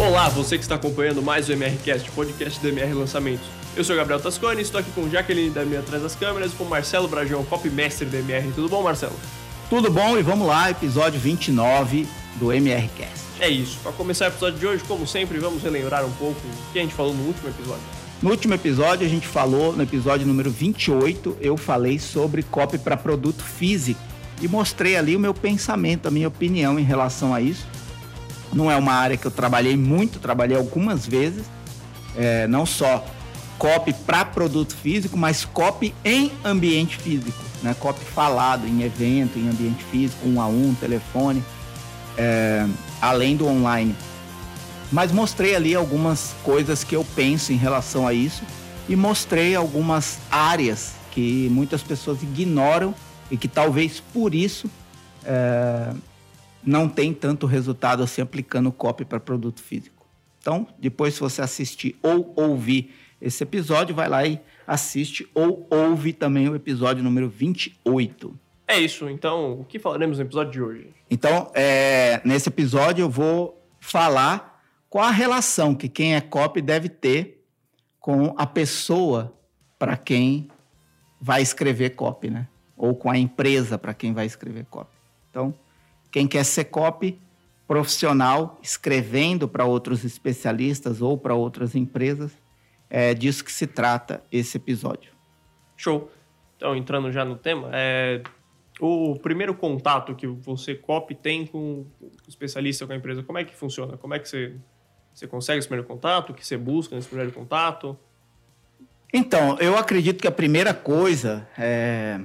Olá, você que está acompanhando mais o MRCast, podcast do MR Lançamentos. Eu sou o Gabriel Tascone, estou aqui com Jaqueline da minha atrás das câmeras e com Marcelo Brajão, copymestre do MR. Tudo bom, Marcelo? Tudo bom e vamos lá, episódio 29 do MRCast. É isso. Para começar o episódio de hoje, como sempre, vamos relembrar um pouco o que a gente falou no último episódio. No último episódio, a gente falou, no episódio número 28, eu falei sobre copy para produto físico e mostrei ali o meu pensamento, a minha opinião em relação a isso. Não é uma área que eu trabalhei muito, trabalhei algumas vezes, é, não só copy para produto físico, mas copy em ambiente físico, né? Copy falado em evento, em ambiente físico, um a um, telefone, é, além do online. Mas mostrei ali algumas coisas que eu penso em relação a isso e mostrei algumas áreas que muitas pessoas ignoram e que talvez por isso é, não tem tanto resultado assim aplicando copy para produto físico. Então, depois se você assistir ou ouvir esse episódio, vai lá e assiste ou ouve também o episódio número 28. É isso, então o que falaremos no episódio de hoje? Então, é, nesse episódio eu vou falar qual a relação que quem é copy deve ter com a pessoa para quem vai escrever copy, né? Ou com a empresa para quem vai escrever copy. Então, quem quer ser copy profissional, escrevendo para outros especialistas ou para outras empresas, é disso que se trata esse episódio. Show. Então, entrando já no tema, é, o primeiro contato que você, copy, tem com o especialista, com a empresa, como é que funciona? Como é que você, você consegue esse primeiro contato? O que você busca nesse primeiro contato? Então, eu acredito que a primeira coisa é,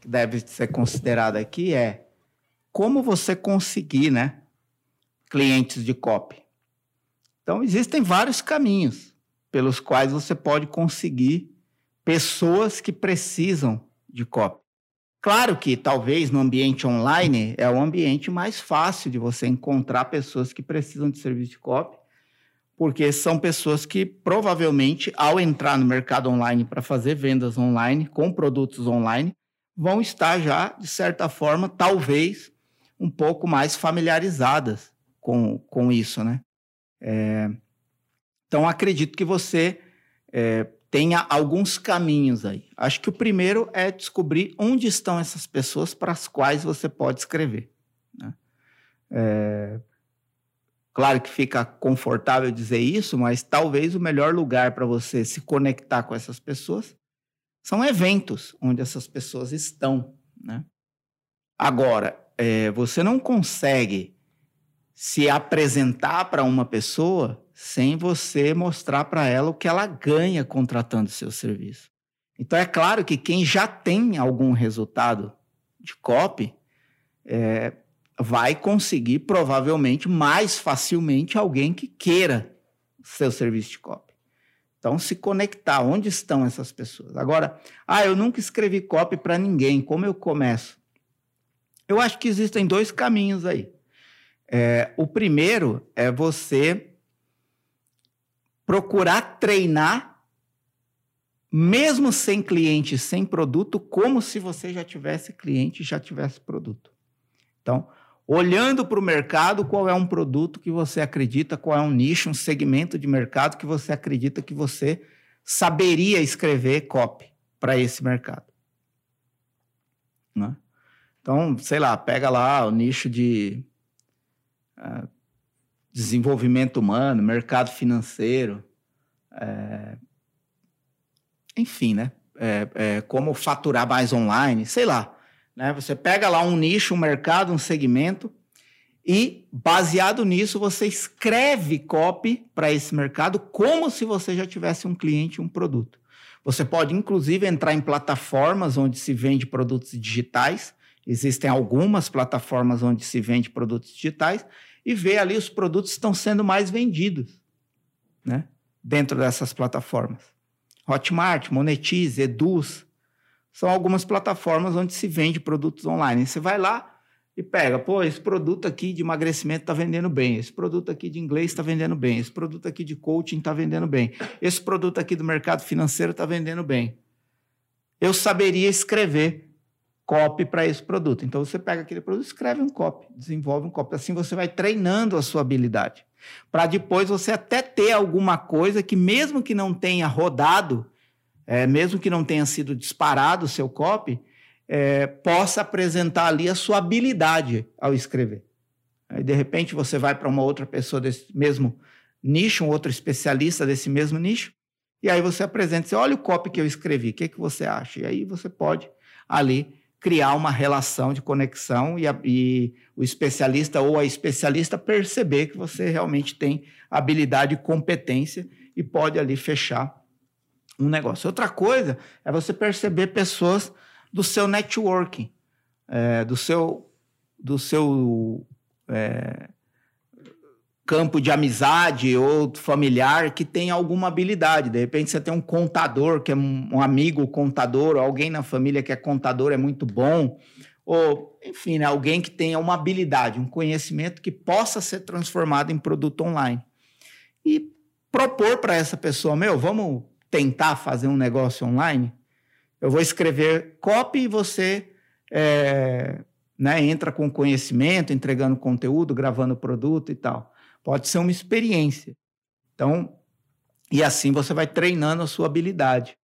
que deve ser considerada aqui é como você conseguir, né, clientes de copy. Então, existem vários caminhos pelos quais você pode conseguir pessoas que precisam de copy. Claro que talvez no ambiente online é o ambiente mais fácil de você encontrar pessoas que precisam de serviço de copy, porque são pessoas que provavelmente, ao entrar no mercado online para fazer vendas online com produtos online, vão estar já, de certa forma, talvez um pouco mais familiarizadas com, com isso, né? É, então, acredito que você é, tenha alguns caminhos aí. Acho que o primeiro é descobrir onde estão essas pessoas para as quais você pode escrever. Né? É, claro que fica confortável dizer isso, mas talvez o melhor lugar para você se conectar com essas pessoas são eventos onde essas pessoas estão. Né? Agora, é, você não consegue se apresentar para uma pessoa sem você mostrar para ela o que ela ganha contratando seu serviço. Então é claro que quem já tem algum resultado de copy é, vai conseguir provavelmente mais facilmente alguém que queira seu serviço de copy. Então se conectar, onde estão essas pessoas? Agora, ah, eu nunca escrevi copy para ninguém, como eu começo? Eu acho que existem dois caminhos aí. É, o primeiro é você procurar treinar, mesmo sem cliente, sem produto, como se você já tivesse cliente, já tivesse produto. Então, olhando para o mercado, qual é um produto que você acredita, qual é um nicho, um segmento de mercado que você acredita que você saberia escrever copy para esse mercado. Né? Então, sei lá, pega lá o nicho de uh, desenvolvimento humano, mercado financeiro, é, enfim, né? É, é, como faturar mais online, sei lá. Né? Você pega lá um nicho, um mercado, um segmento e, baseado nisso, você escreve copy para esse mercado como se você já tivesse um cliente, um produto. Você pode, inclusive, entrar em plataformas onde se vende produtos digitais. Existem algumas plataformas onde se vende produtos digitais e ver ali os produtos que estão sendo mais vendidos, né? Dentro dessas plataformas. Hotmart, Monetize, Eduz, são algumas plataformas onde se vende produtos online. Você vai lá e pega, pô, esse produto aqui de emagrecimento está vendendo bem, esse produto aqui de inglês está vendendo bem, esse produto aqui de coaching está vendendo bem, esse produto aqui do mercado financeiro está vendendo bem. Eu saberia escrever copy para esse produto. Então você pega aquele produto, escreve um copy, desenvolve um copy. Assim você vai treinando a sua habilidade. para depois você até ter alguma coisa que, mesmo que não tenha rodado, é, mesmo que não tenha sido disparado o seu copy, é, possa apresentar ali a sua habilidade ao escrever. Aí, de repente, você vai para uma outra pessoa desse mesmo nicho, um outro especialista desse mesmo nicho, e aí você apresenta, você olha o copy que eu escrevi, o que, que você acha? E aí você pode ali criar uma relação de conexão e, a, e, o especialista ou a especialista perceber que você realmente tem habilidade e competência e pode ali fechar um negócio. Outra coisa é você perceber pessoas do seu networking, é, do seu, do seu é, campo de amizade ou familiar que tem alguma habilidade. De repente você tem um contador, que é um amigo contador, ou alguém na família que é contador, é muito bom. Ou, enfim, né, alguém que tenha uma habilidade, um conhecimento que possa ser transformado em produto online. E propor para essa pessoa, meu, vamos tentar fazer um negócio online? Eu vou escrever copy e você é, né, entra com conhecimento, entregando conteúdo, gravando produto e tal. Pode ser uma experiência. Então, e assim você vai treinando a sua habilidade.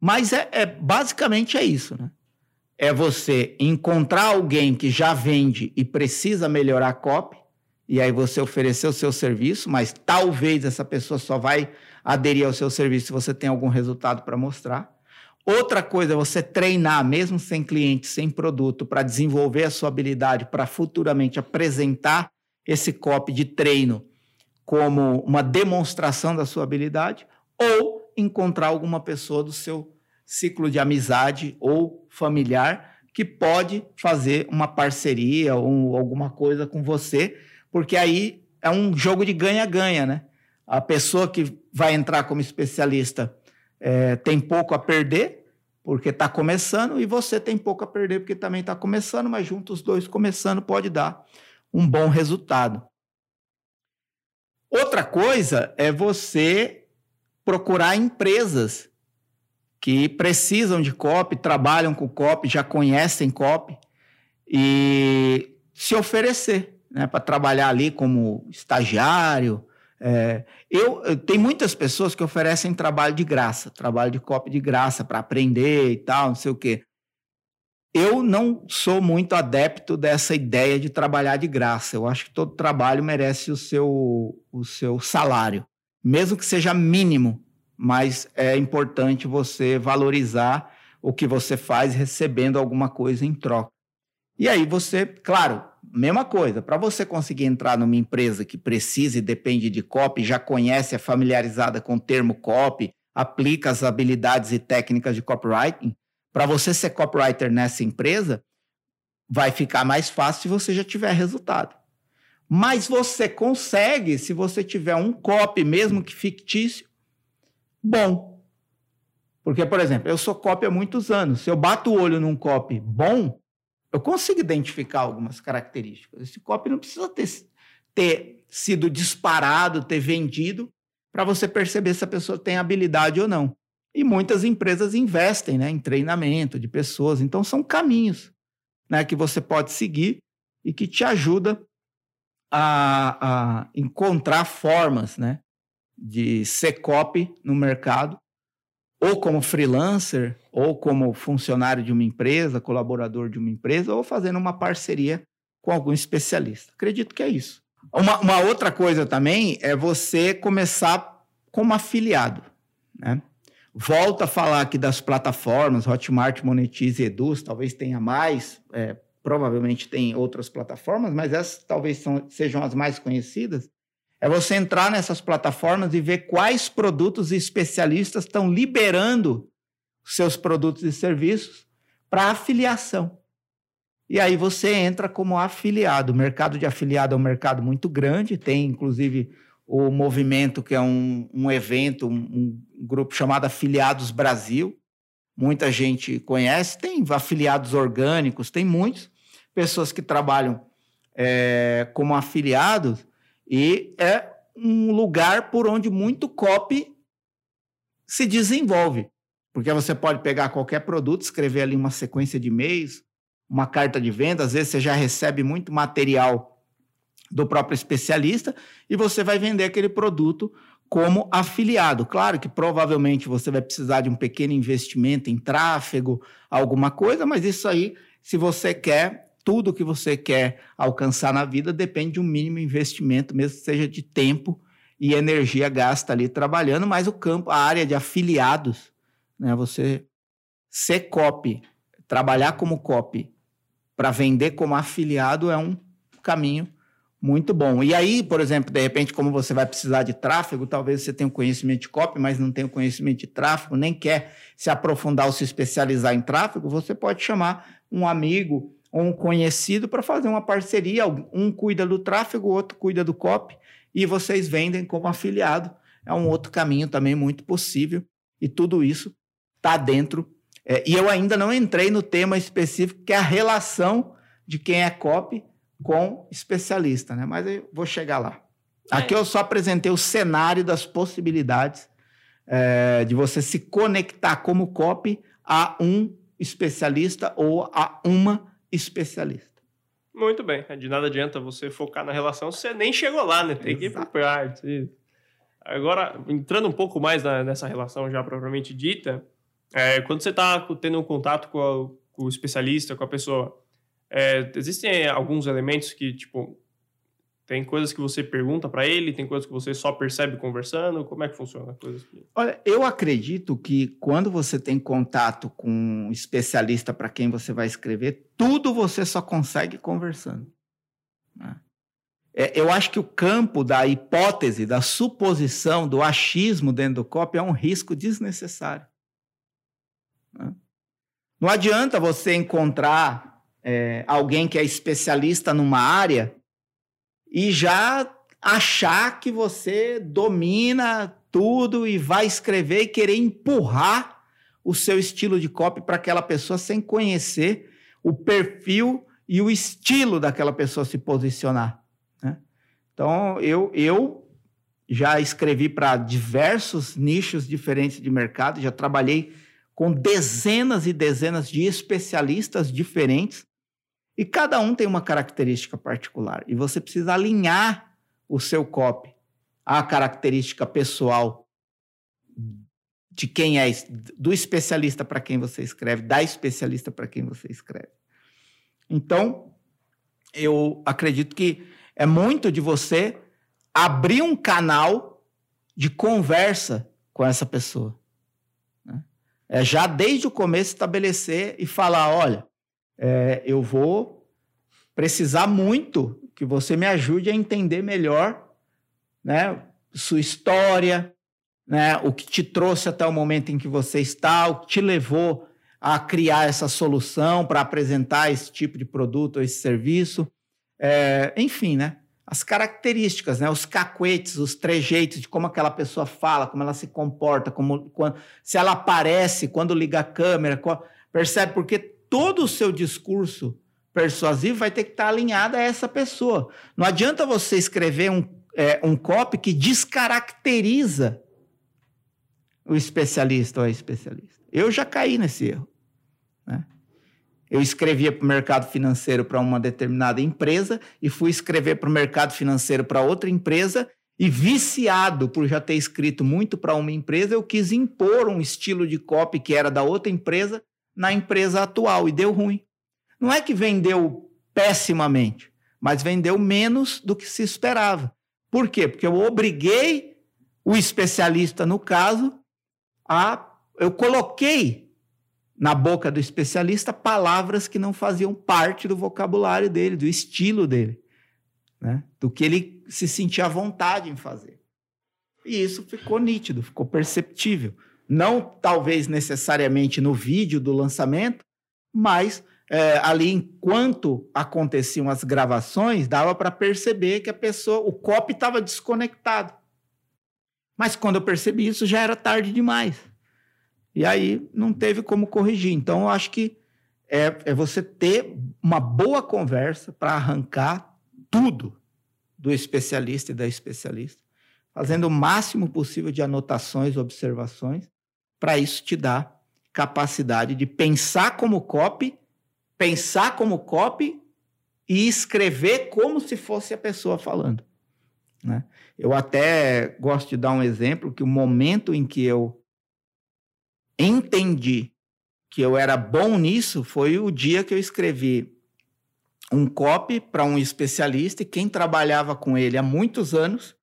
Mas é, é basicamente é isso, né? É você encontrar alguém que já vende e precisa melhorar a copy, e aí você oferecer o seu serviço, mas talvez essa pessoa só vai aderir ao seu serviço se você tem algum resultado para mostrar. Outra coisa é você treinar, mesmo sem cliente, sem produto, para desenvolver a sua habilidade para futuramente apresentar esse copy de treino como uma demonstração da sua habilidade, ou encontrar alguma pessoa do seu ciclo de amizade ou familiar que pode fazer uma parceria ou alguma coisa com você, porque aí é um jogo de ganha-ganha, né? A pessoa que vai entrar como especialista é, tem pouco a perder, porque está começando, e você tem pouco a perder, porque também está começando, mas juntos os dois começando pode dar um bom resultado. Outra coisa é você procurar empresas que precisam de copy, trabalham com copy, já conhecem copy e se oferecer né, para trabalhar ali como estagiário, é, eu, tem muitas pessoas que oferecem trabalho de graça, trabalho de copy de graça para aprender e tal, não sei o quê. Eu não sou muito adepto dessa ideia de trabalhar de graça. Eu acho que todo trabalho merece o seu, o seu salário, mesmo que seja mínimo, mas é importante você valorizar o que você faz recebendo alguma coisa em troca. E aí você, claro, mesma coisa, para você conseguir entrar numa empresa que precisa e depende de copy, já conhece, é familiarizada com o termo copy, aplica as habilidades e técnicas de copywriting, para você ser copywriter nessa empresa, vai ficar mais fácil se você já tiver resultado. Mas você consegue se você tiver um copy, mesmo que fictício, bom. Porque, por exemplo, eu sou copy há muitos anos. Se eu bato o olho num copy bom, eu consigo identificar algumas características. Esse copy não precisa ter, ter sido disparado, ter vendido, para você perceber se a pessoa tem habilidade ou não. E muitas empresas investem né, em treinamento de pessoas. Então, são caminhos né, que você pode seguir e que te ajuda a, a encontrar formas né, de ser copy no mercado ou como freelancer, ou como funcionário de uma empresa, colaborador de uma empresa, ou fazendo uma parceria com algum especialista. Acredito que é isso. Uma, uma outra coisa também é você começar como afiliado. Né? Volta a falar aqui das plataformas, Hotmart, Monetize e Eduz, talvez tenha mais, é, provavelmente tem outras plataformas, mas essas talvez são, sejam as mais conhecidas. É você entrar nessas plataformas e ver quais produtos e especialistas estão liberando seus produtos e serviços para afiliação. E aí você entra como afiliado. O mercado de afiliado é um mercado muito grande, tem inclusive o movimento, que é um, um evento, um, um grupo chamado Afiliados Brasil. Muita gente conhece, tem afiliados orgânicos, tem muitos pessoas que trabalham é, como afiliados e é um lugar por onde muito copy se desenvolve. Porque você pode pegar qualquer produto, escrever ali uma sequência de e-mails, uma carta de venda, às vezes você já recebe muito material do próprio especialista e você vai vender aquele produto como afiliado. Claro que provavelmente você vai precisar de um pequeno investimento em tráfego, alguma coisa, mas isso aí, se você quer, tudo que você quer alcançar na vida depende de um mínimo investimento, mesmo que seja de tempo e energia gasta ali trabalhando, mas o campo, a área de afiliados, né, você ser copy, trabalhar como copy para vender como afiliado é um caminho muito bom. E aí, por exemplo, de repente, como você vai precisar de tráfego, talvez você tenha um conhecimento de copy, mas não tenha um conhecimento de tráfego, nem quer se aprofundar ou se especializar em tráfego, você pode chamar um amigo ou um conhecido para fazer uma parceria. Um cuida do tráfego, o outro cuida do copy, e vocês vendem como afiliado. É um outro caminho também muito possível. E tudo isso está dentro. É, e eu ainda não entrei no tema específico, que é a relação de quem é copy com especialista, né? Mas eu vou chegar lá. É. Aqui eu só apresentei o cenário das possibilidades é, de você se conectar como copy a um especialista ou a uma especialista. Muito bem. De nada adianta você focar na relação se você nem chegou lá, né? Tem Exato. que ir por. Agora, entrando um pouco mais na, nessa relação já propriamente dita, é, quando você está tendo um contato com, a, com o especialista, com a pessoa, é, existem alguns elementos que, tipo, tem coisas que você pergunta para ele, tem coisas que você só percebe conversando. Como é que funciona? Coisas que... Olha, eu acredito que quando você tem contato com um especialista para quem você vai escrever, tudo você só consegue conversando. Né? É, eu acho que o campo da hipótese, da suposição, do achismo dentro do copy é um risco desnecessário. Né? Não adianta você encontrar é, alguém que é especialista numa área e já achar que você domina tudo e vai escrever e querer empurrar o seu estilo de copy para aquela pessoa sem conhecer o perfil e o estilo daquela pessoa se posicionar. Né? Então, eu, eu já escrevi para diversos nichos diferentes de mercado, já trabalhei com dezenas e dezenas de especialistas diferentes e cada um tem uma característica particular. E você precisa alinhar o seu copy à característica pessoal de quem é, do especialista para quem você escreve, da especialista para quem você escreve. Então, eu acredito que é muito de você abrir um canal de conversa com essa pessoa. Né? É já desde o começo estabelecer e falar: olha, é, eu vou precisar muito que você me ajude a entender melhor né, sua história, né, o que te trouxe até o momento em que você está, o que te levou a criar essa solução para apresentar esse tipo de produto ou esse serviço. É, enfim, né? As características, né? Os cacuetes, os trejeitos de como aquela pessoa fala, como ela se comporta, como quando, se ela aparece quando liga a câmera, qual, percebe? Porque todo o seu discurso persuasivo vai ter que estar alinhado a essa pessoa. Não adianta você escrever um, é, um copy que descaracteriza o especialista ou a especialista. Eu já caí nesse erro. Né? Eu escrevia para o mercado financeiro para uma determinada empresa e fui escrever para o mercado financeiro para outra empresa e viciado por já ter escrito muito para uma empresa, eu quis impor um estilo de copy que era da outra empresa na empresa atual e deu ruim. Não é que vendeu pessimamente, mas vendeu menos do que se esperava. Por quê? Porque eu obriguei o especialista, no caso, a. Eu coloquei na boca do especialista palavras que não faziam parte do vocabulário dele, do estilo dele, né? do que ele se sentia à vontade em fazer. E isso ficou nítido, ficou perceptível não talvez necessariamente no vídeo do lançamento, mas é, ali enquanto aconteciam as gravações, dava para perceber que a pessoa, o copy estava desconectado. Mas quando eu percebi isso, já era tarde demais. E aí não teve como corrigir. Então, eu acho que é, é você ter uma boa conversa para arrancar tudo do especialista e da especialista, fazendo o máximo possível de anotações, observações, para isso te dá capacidade de pensar como copy, pensar como copy e escrever como se fosse a pessoa falando. Né? Eu até gosto de dar um exemplo que o momento em que eu entendi que eu era bom nisso foi o dia que eu escrevi um copy para um especialista e quem trabalhava com ele há muitos anos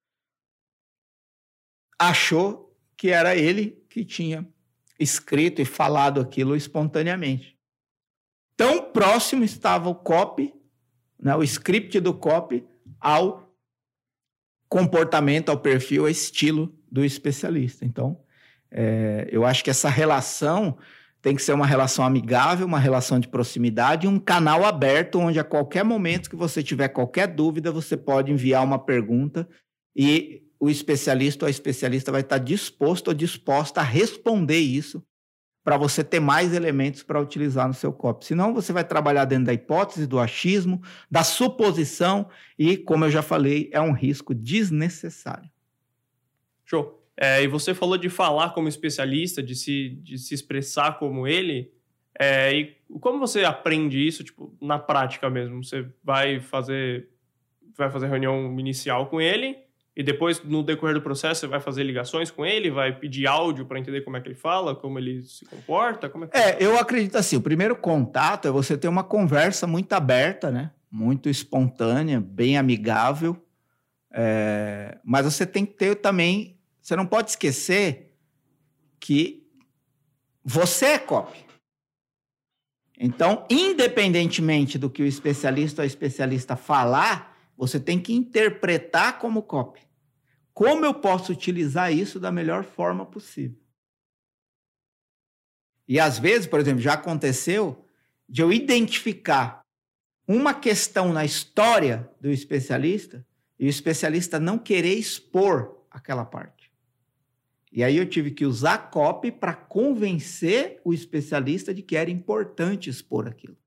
achou que era ele que tinha escrito e falado aquilo espontaneamente. Tão próximo estava o copy, né, o script do copy, ao comportamento, ao perfil, ao estilo do especialista. Então, é, eu acho que essa relação tem que ser uma relação amigável, uma relação de proximidade, um canal aberto onde a qualquer momento que você tiver qualquer dúvida, você pode enviar uma pergunta e o especialista ou a especialista vai estar disposto ou disposta a responder isso para você ter mais elementos para utilizar no seu copy. Senão você vai trabalhar dentro da hipótese, do achismo, da suposição e, como eu já falei, é um risco desnecessário. Show. É, e você falou de falar como especialista, de se, de se expressar como ele. É, e como você aprende isso, tipo, na prática mesmo? Você vai fazer, vai fazer reunião inicial com ele e depois, no decorrer do processo, você vai fazer ligações com ele, vai pedir áudio para entender como é que ele fala, como ele se comporta? Como é, que... é, eu acredito assim, o primeiro contato é você ter uma conversa muito aberta, né? Muito espontânea, bem amigável. É... Mas você tem que ter também você não pode esquecer que você é copy. Então, independentemente do que o especialista ou a especialista falar, você tem que interpretar como copy. Como eu posso utilizar isso da melhor forma possível? E às vezes, por exemplo, já aconteceu de eu identificar uma questão na história do especialista e o especialista não querer expor aquela parte. E aí eu tive que usar copy para convencer o especialista de que era importante expor aquilo.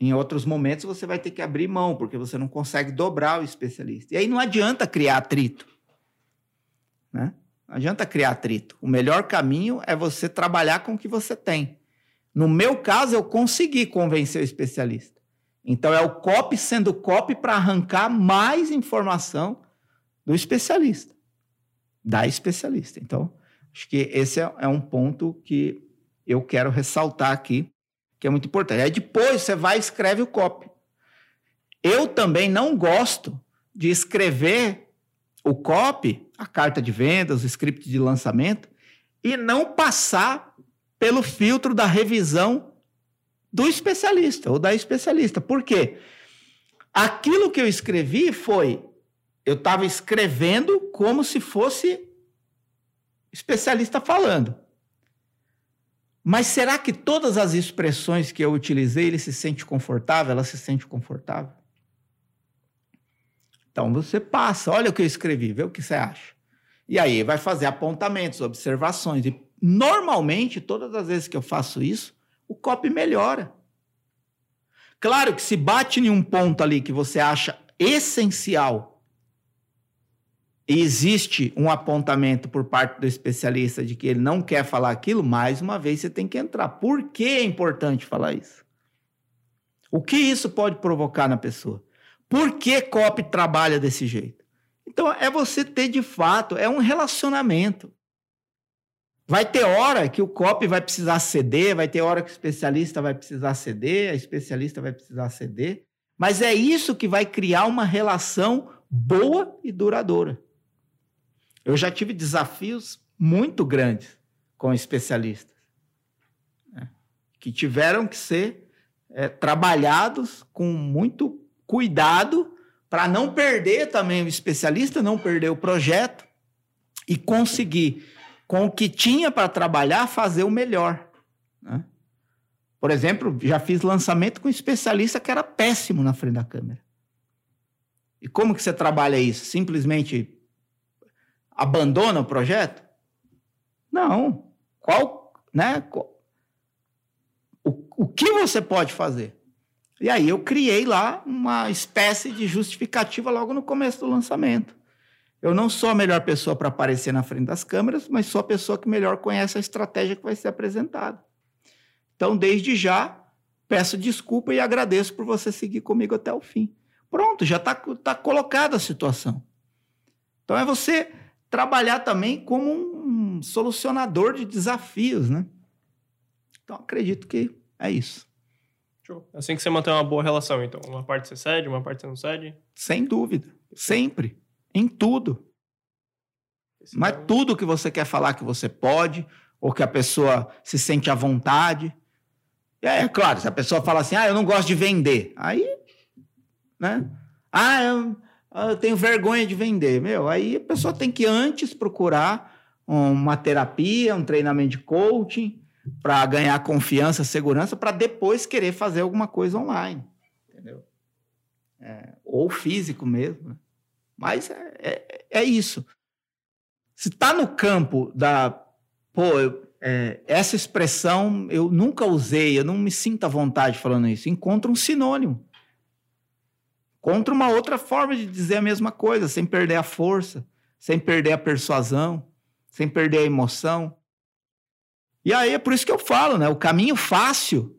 Em outros momentos você vai ter que abrir mão, porque você não consegue dobrar o especialista. E aí não adianta criar atrito. Né? Não adianta criar atrito. O melhor caminho é você trabalhar com o que você tem. No meu caso, eu consegui convencer o especialista. Então é o copy sendo copy para arrancar mais informação do especialista da especialista. Então, acho que esse é, é um ponto que eu quero ressaltar aqui, que é muito importante. Aí depois você vai e escreve o copy. Eu também não gosto de escrever o copy, a carta de vendas, o script de lançamento, e não passar pelo filtro da revisão do especialista ou da especialista. Por quê? Aquilo que eu escrevi foi eu estava escrevendo como se fosse especialista falando. Mas será que todas as expressões que eu utilizei ele se sente confortável? Ela se sente confortável? Então você passa, olha o que eu escrevi, vê o que você acha. E aí vai fazer apontamentos, observações. E normalmente, todas as vezes que eu faço isso, o copy melhora. Claro que se bate em um ponto ali que você acha essencial existe um apontamento por parte do especialista de que ele não quer falar aquilo, mais uma vez você tem que entrar. Por que é importante falar isso? O que isso pode provocar na pessoa? Por que COP trabalha desse jeito? Então, é você ter de fato, é um relacionamento. Vai ter hora que o COP vai precisar ceder, vai ter hora que o especialista vai precisar ceder, a especialista vai precisar ceder, mas é isso que vai criar uma relação boa e duradoura. Eu já tive desafios muito grandes com especialistas, né? que tiveram que ser é, trabalhados com muito cuidado para não perder também o especialista, não perder o projeto e conseguir, com o que tinha para trabalhar, fazer o melhor. Né? Por exemplo, já fiz lançamento com um especialista que era péssimo na frente da câmera. E como que você trabalha isso? Simplesmente abandona o projeto? Não. Qual, né? O, o que você pode fazer? E aí eu criei lá uma espécie de justificativa logo no começo do lançamento. Eu não sou a melhor pessoa para aparecer na frente das câmeras, mas sou a pessoa que melhor conhece a estratégia que vai ser apresentada. Então, desde já, peço desculpa e agradeço por você seguir comigo até o fim. Pronto, já está tá colocada a situação. Então é você trabalhar também como um solucionador de desafios, né? Então acredito que é isso. É assim que você mantém uma boa relação, então. Uma parte você cede, uma parte você não cede? Sem dúvida. Sempre. Em tudo. Esse Mas é um... tudo que você quer falar que você pode, ou que a pessoa se sente à vontade. É, é claro, se a pessoa fala assim, ah, eu não gosto de vender. Aí, né? Ah, eu, eu tenho vergonha de vender. Meu, aí a pessoa tem que antes procurar uma terapia, um treinamento de coaching, para ganhar confiança, segurança, para depois querer fazer alguma coisa online. Entendeu? É, ou físico mesmo. Né? Mas é, é, é, isso. Se está no campo da. Pô, eu, é, essa expressão eu nunca usei, eu não me sinto à vontade falando isso. Encontra um sinônimo. Encontra uma outra forma de dizer a mesma coisa, sem perder a força, sem perder a persuasão, sem perder a emoção. E aí é por isso que eu falo, né? O caminho fácil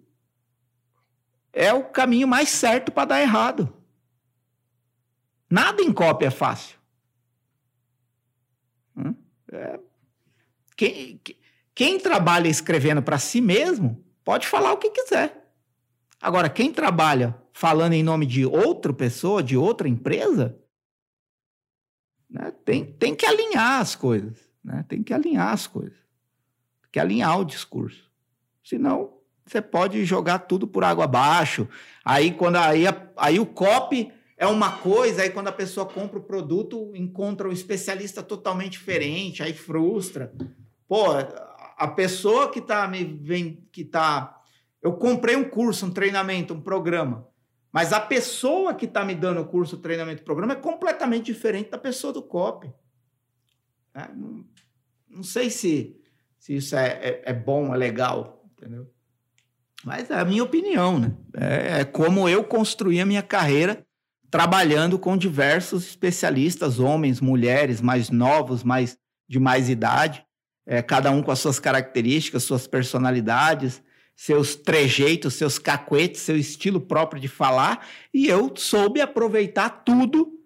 é o caminho mais certo para dar errado. Nada em cópia é fácil. Hum? É. Quem, quem trabalha escrevendo para si mesmo pode falar o que quiser. Agora, quem trabalha falando em nome de outra pessoa, de outra empresa, né, tem, tem que alinhar as coisas. Né? Tem que alinhar as coisas que alinhar o discurso. Senão, você pode jogar tudo por água abaixo. Aí, quando aí, aí o copy é uma coisa, aí quando a pessoa compra o produto, encontra um especialista totalmente diferente, aí frustra. Pô, a pessoa que tá me vem, que tá eu comprei um curso, um treinamento, um programa, mas a pessoa que está me dando o curso, treinamento, programa é completamente diferente da pessoa do copy. É, não, não sei se se isso é, é, é bom, é legal, entendeu? Mas é a minha opinião, né? É, é como eu construí a minha carreira trabalhando com diversos especialistas, homens, mulheres, mais novos, mais de mais idade, é, cada um com as suas características, suas personalidades, seus trejeitos, seus cacuetes, seu estilo próprio de falar, e eu soube aproveitar tudo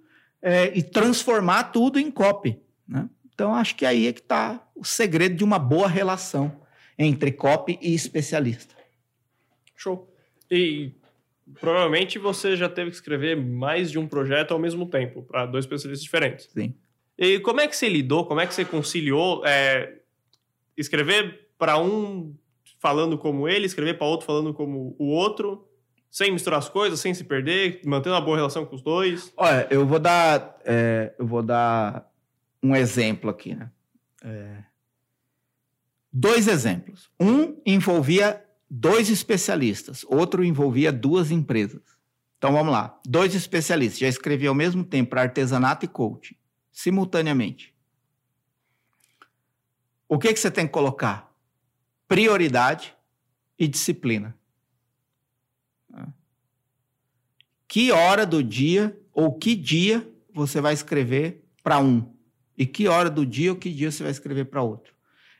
é, e transformar tudo em copy. Né? Então, acho que aí é que está o segredo de uma boa relação entre copy e especialista. Show. E provavelmente você já teve que escrever mais de um projeto ao mesmo tempo, para dois especialistas diferentes. Sim. E como é que você lidou, como é que você conciliou é, escrever para um falando como ele, escrever para outro falando como o outro, sem misturar as coisas, sem se perder, mantendo uma boa relação com os dois? Olha, eu vou dar, é, eu vou dar um exemplo aqui, né? É... Dois exemplos. Um envolvia dois especialistas, outro envolvia duas empresas. Então vamos lá. Dois especialistas já escrevi ao mesmo tempo para artesanato e coaching, simultaneamente. O que, que você tem que colocar? Prioridade e disciplina. Que hora do dia ou que dia você vai escrever para um? E que hora do dia ou que dia você vai escrever para outro.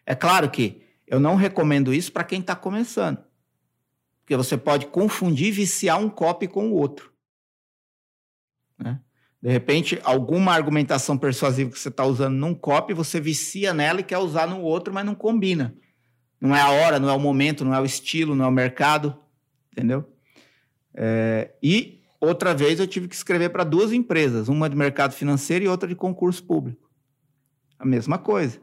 É claro que eu não recomendo isso para quem está começando. Porque você pode confundir e viciar um copy com o outro. Né? De repente, alguma argumentação persuasiva que você está usando num copy, você vicia nela e quer usar no outro, mas não combina. Não é a hora, não é o momento, não é o estilo, não é o mercado. Entendeu? É, e outra vez eu tive que escrever para duas empresas, uma de mercado financeiro e outra de concurso público. A mesma coisa.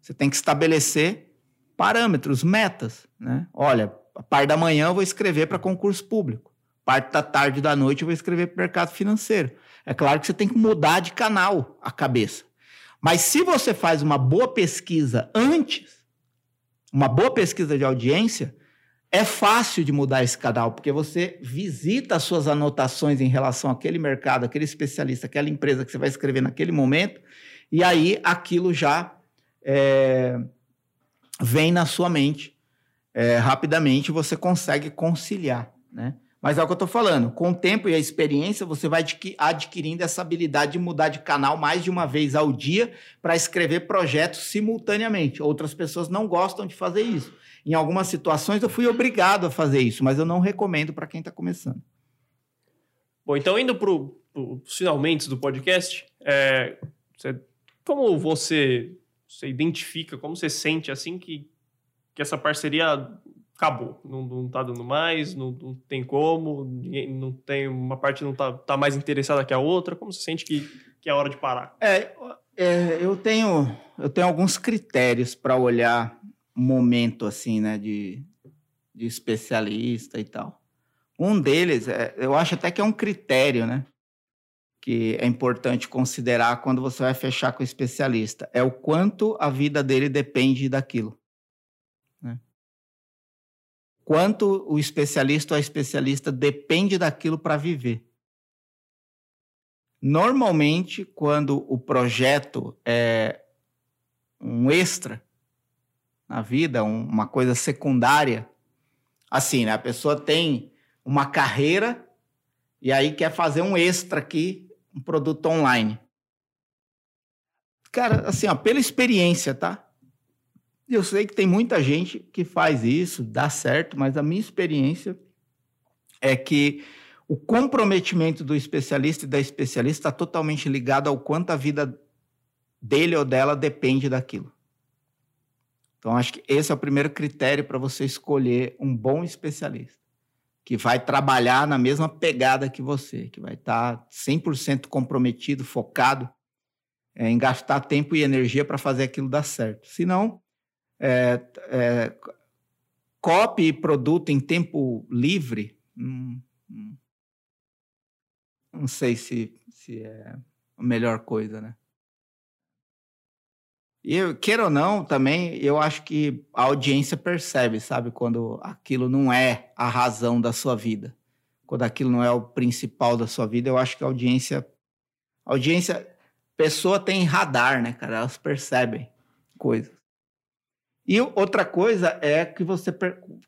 Você tem que estabelecer parâmetros, metas. Né? Olha, a parte da manhã eu vou escrever para concurso público. Parte da tarde da noite eu vou escrever para mercado financeiro. É claro que você tem que mudar de canal a cabeça. Mas se você faz uma boa pesquisa antes, uma boa pesquisa de audiência, é fácil de mudar esse canal, porque você visita as suas anotações em relação àquele mercado, aquele especialista, aquela empresa que você vai escrever naquele momento, e aí aquilo já é, vem na sua mente é, rapidamente, você consegue conciliar, né? Mas é o que eu estou falando, com o tempo e a experiência, você vai adquirindo essa habilidade de mudar de canal mais de uma vez ao dia para escrever projetos simultaneamente. Outras pessoas não gostam de fazer isso. Em algumas situações eu fui obrigado a fazer isso, mas eu não recomendo para quem está começando. Bom, então indo para os finalmente do podcast, é, você, como você, você identifica, como você sente assim que, que essa parceria acabou, não, não tá dando mais, não, não tem como, não tem uma parte não tá, tá mais interessada que a outra, como você sente que, que é hora de parar? É, é eu tenho eu tenho alguns critérios para olhar momento assim, né, de, de especialista e tal. Um deles, é, eu acho até que é um critério, né? Que é importante considerar quando você vai fechar com o especialista. É o quanto a vida dele depende daquilo. Quanto o especialista ou a especialista depende daquilo para viver. Normalmente, quando o projeto é um extra na vida, uma coisa secundária, assim, né? A pessoa tem uma carreira e aí quer fazer um extra aqui, um produto online. Cara, assim, ó, pela experiência, tá? Eu sei que tem muita gente que faz isso, dá certo, mas a minha experiência é que o comprometimento do especialista e da especialista está totalmente ligado ao quanto a vida dele ou dela depende daquilo. Então, acho que esse é o primeiro critério para você escolher um bom especialista que vai trabalhar na mesma pegada que você, que vai estar tá 100% comprometido, focado é, em gastar tempo e energia para fazer aquilo dar certo. Se não, é, é, copy produto em tempo livre, hum, hum, não sei se, se é a melhor coisa, né? E, queira ou não, também, eu acho que a audiência percebe, sabe? Quando aquilo não é a razão da sua vida. Quando aquilo não é o principal da sua vida, eu acho que a audiência... Audiência... Pessoa tem radar, né, cara? Elas percebem coisas. E outra coisa é que você...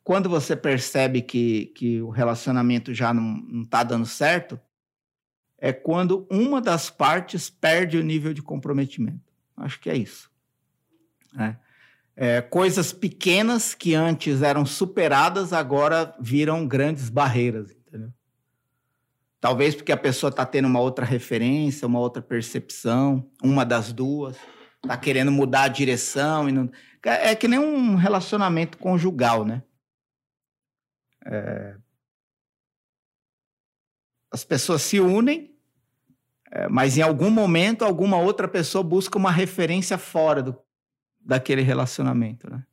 Quando você percebe que, que o relacionamento já não está dando certo, é quando uma das partes perde o nível de comprometimento. Acho que é isso. Né? É, coisas pequenas que antes eram superadas agora viram grandes barreiras, entendeu? Talvez porque a pessoa está tendo uma outra referência, uma outra percepção, uma das duas, está querendo mudar a direção. E não... É que nem um relacionamento conjugal, né? É... As pessoas se unem, é, mas em algum momento alguma outra pessoa busca uma referência fora do, daquele relacionamento, né?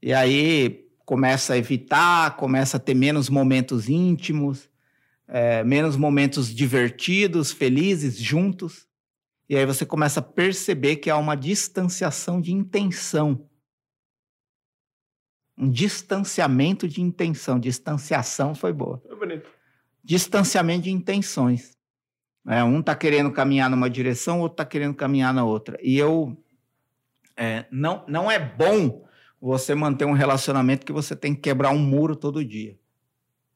E aí começa a evitar, começa a ter menos momentos íntimos, é, menos momentos divertidos, felizes, juntos. E aí você começa a perceber que há uma distanciação de intenção. Um distanciamento de intenção. Distanciação foi boa. Foi bonito. Distanciamento de intenções. É, um está querendo caminhar numa direção, o outro está querendo caminhar na outra. E eu é, não, não é bom você manter um relacionamento que você tem que quebrar um muro todo dia.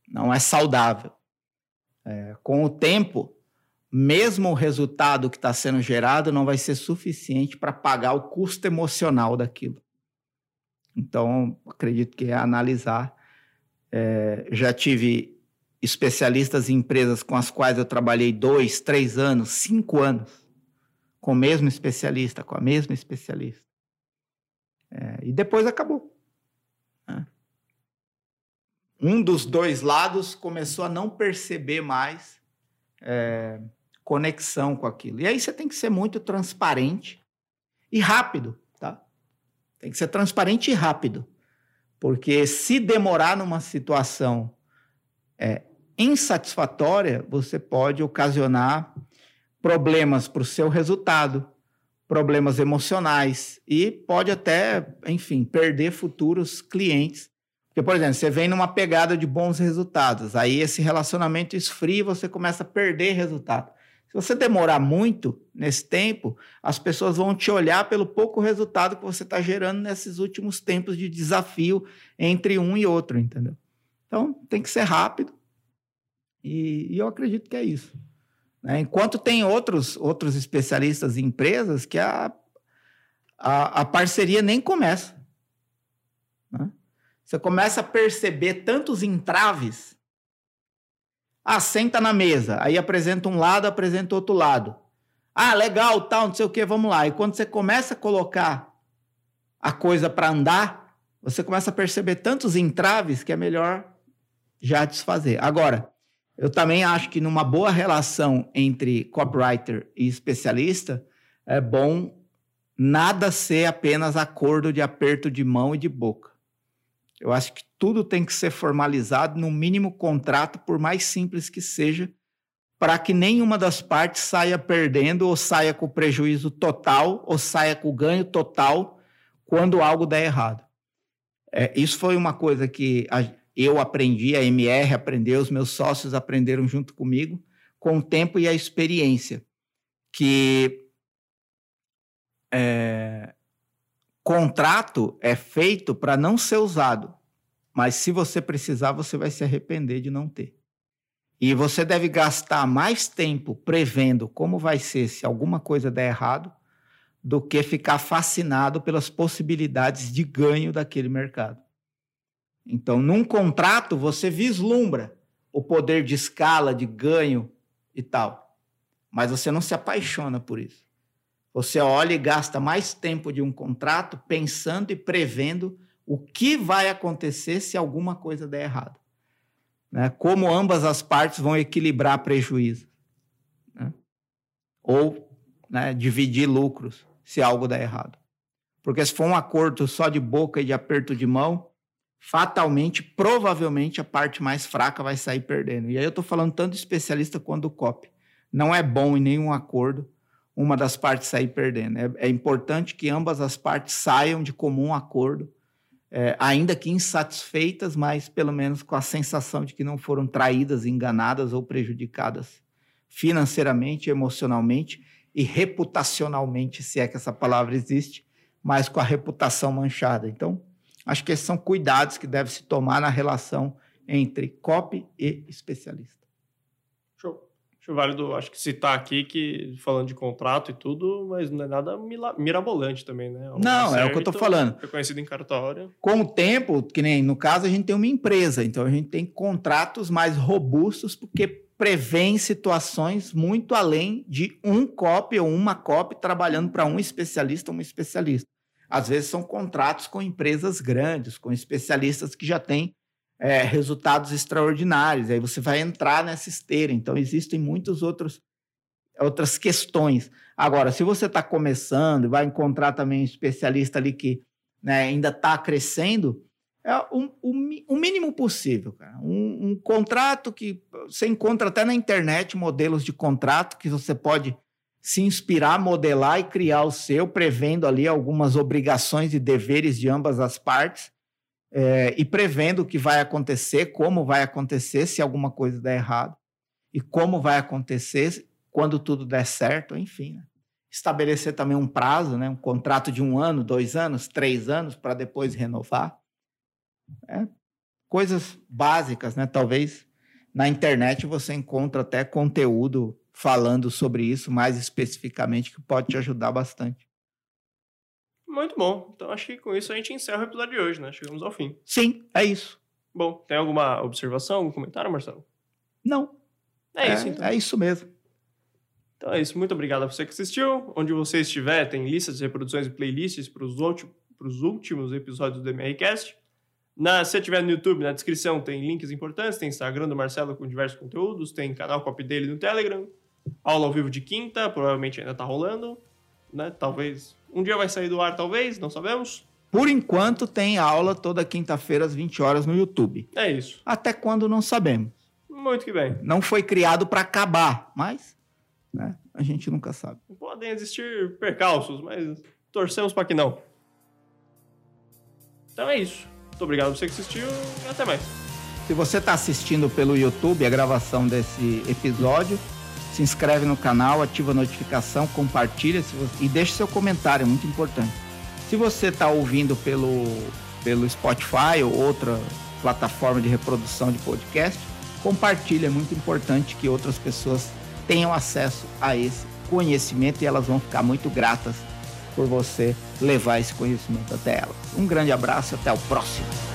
Não é saudável. É, com o tempo, mesmo o resultado que está sendo gerado não vai ser suficiente para pagar o custo emocional daquilo. Então, acredito que é analisar. É, já tive especialistas em empresas com as quais eu trabalhei dois, três anos, cinco anos, com o mesmo especialista, com a mesma especialista. É, e depois acabou. Né? Um dos dois lados começou a não perceber mais é, conexão com aquilo. E aí você tem que ser muito transparente e rápido, tá? Tem que ser transparente e rápido. Porque se demorar numa situação é, insatisfatória, você pode ocasionar problemas para o seu resultado, problemas emocionais e pode até, enfim, perder futuros clientes. Porque, por exemplo, você vem numa pegada de bons resultados, aí esse relacionamento esfria e você começa a perder resultado. Se você demorar muito nesse tempo, as pessoas vão te olhar pelo pouco resultado que você está gerando nesses últimos tempos de desafio entre um e outro, entendeu? Então, tem que ser rápido. E, e eu acredito que é isso. Né? Enquanto tem outros, outros especialistas em empresas que a, a, a parceria nem começa. Né? Você começa a perceber tantos entraves. Ah, senta na mesa, aí apresenta um lado, apresenta outro lado. Ah, legal, tal, não sei o que, vamos lá. E quando você começa a colocar a coisa para andar, você começa a perceber tantos entraves que é melhor já desfazer. Agora, eu também acho que numa boa relação entre copywriter e especialista, é bom nada ser apenas acordo de aperto de mão e de boca. Eu acho que tudo tem que ser formalizado, no mínimo contrato, por mais simples que seja, para que nenhuma das partes saia perdendo ou saia com prejuízo total ou saia com ganho total quando algo der errado. É, isso foi uma coisa que a, eu aprendi, a MR aprendeu, os meus sócios aprenderam junto comigo, com o tempo e a experiência, que é, contrato é feito para não ser usado, mas se você precisar, você vai se arrepender de não ter. E você deve gastar mais tempo prevendo como vai ser se alguma coisa der errado, do que ficar fascinado pelas possibilidades de ganho daquele mercado. Então, num contrato, você vislumbra o poder de escala, de ganho e tal. Mas você não se apaixona por isso. Você olha e gasta mais tempo de um contrato pensando e prevendo o que vai acontecer se alguma coisa der errado né? como ambas as partes vão equilibrar prejuízo. Né? Ou né, dividir lucros se algo der errado. Porque se for um acordo só de boca e de aperto de mão, fatalmente, provavelmente, a parte mais fraca vai sair perdendo. E aí eu estou falando tanto do especialista quanto do COP. Não é bom em nenhum acordo uma das partes sair perdendo. É, é importante que ambas as partes saiam de comum acordo é, ainda que insatisfeitas, mas pelo menos com a sensação de que não foram traídas, enganadas ou prejudicadas financeiramente, emocionalmente e reputacionalmente, se é que essa palavra existe, mas com a reputação manchada. Então, acho que esses são cuidados que deve se tomar na relação entre copy e especialista. Acho válido, acho que citar aqui que falando de contrato e tudo, mas não é nada mirabolante também, né? É não, certo, é o que eu estou falando. Reconhecido em cartório. Com o tempo, que nem no caso a gente tem uma empresa, então a gente tem contratos mais robustos porque prevêem situações muito além de um copy ou uma copy trabalhando para um especialista ou um especialista. Às vezes são contratos com empresas grandes, com especialistas que já têm é, resultados extraordinários. Aí você vai entrar nessa esteira. Então, existem muitas outros, outras questões. Agora, se você está começando, vai encontrar também um especialista ali que né, ainda está crescendo, é o, o, o, mínimo possível, cara. Um, um, contrato que você encontra até na internet, modelos de contrato que você pode se inspirar, modelar e criar o seu, prevendo ali algumas obrigações e deveres de ambas as partes é, e prevendo o que vai acontecer, como vai acontecer se alguma coisa der errado, e como vai acontecer quando tudo der certo, enfim. Né? Estabelecer também um prazo, né? um contrato de um ano, dois anos, três anos, para depois renovar. É, coisas básicas, né? Talvez na internet você encontra até conteúdo falando sobre isso mais especificamente que pode te ajudar bastante. Muito bom. Então acho que com isso a gente encerra o episódio de hoje, né? Chegamos ao fim. Sim, é isso. Bom, tem alguma observação, algum comentário, Marcelo? Não. É, é isso, então. É isso mesmo. Então é isso. Muito obrigado a você que assistiu. Onde você estiver, tem listas de reproduções e playlists para os últimos episódios do MRCast. Na, se estiver no YouTube, na descrição tem links importantes, tem Instagram do Marcelo com diversos conteúdos, tem canal copy dele no Telegram, aula ao vivo de quinta, provavelmente ainda está rolando, né? Talvez um dia vai sair do ar, talvez, não sabemos. Por enquanto, tem aula toda quinta-feira às 20 horas no YouTube. É isso. Até quando não sabemos. Muito que bem. Não foi criado para acabar, mas né, a gente nunca sabe. Podem existir percalços, mas torcemos para que não. Então é isso. Muito obrigado por você que assistiu e até mais. Se você está assistindo pelo YouTube a gravação desse episódio, se inscreve no canal, ativa a notificação, compartilha você... e deixe seu comentário, é muito importante. Se você está ouvindo pelo, pelo Spotify ou outra plataforma de reprodução de podcast, compartilha, é muito importante que outras pessoas tenham acesso a esse conhecimento e elas vão ficar muito gratas por você levar esse conhecimento até elas. Um grande abraço e até o próximo.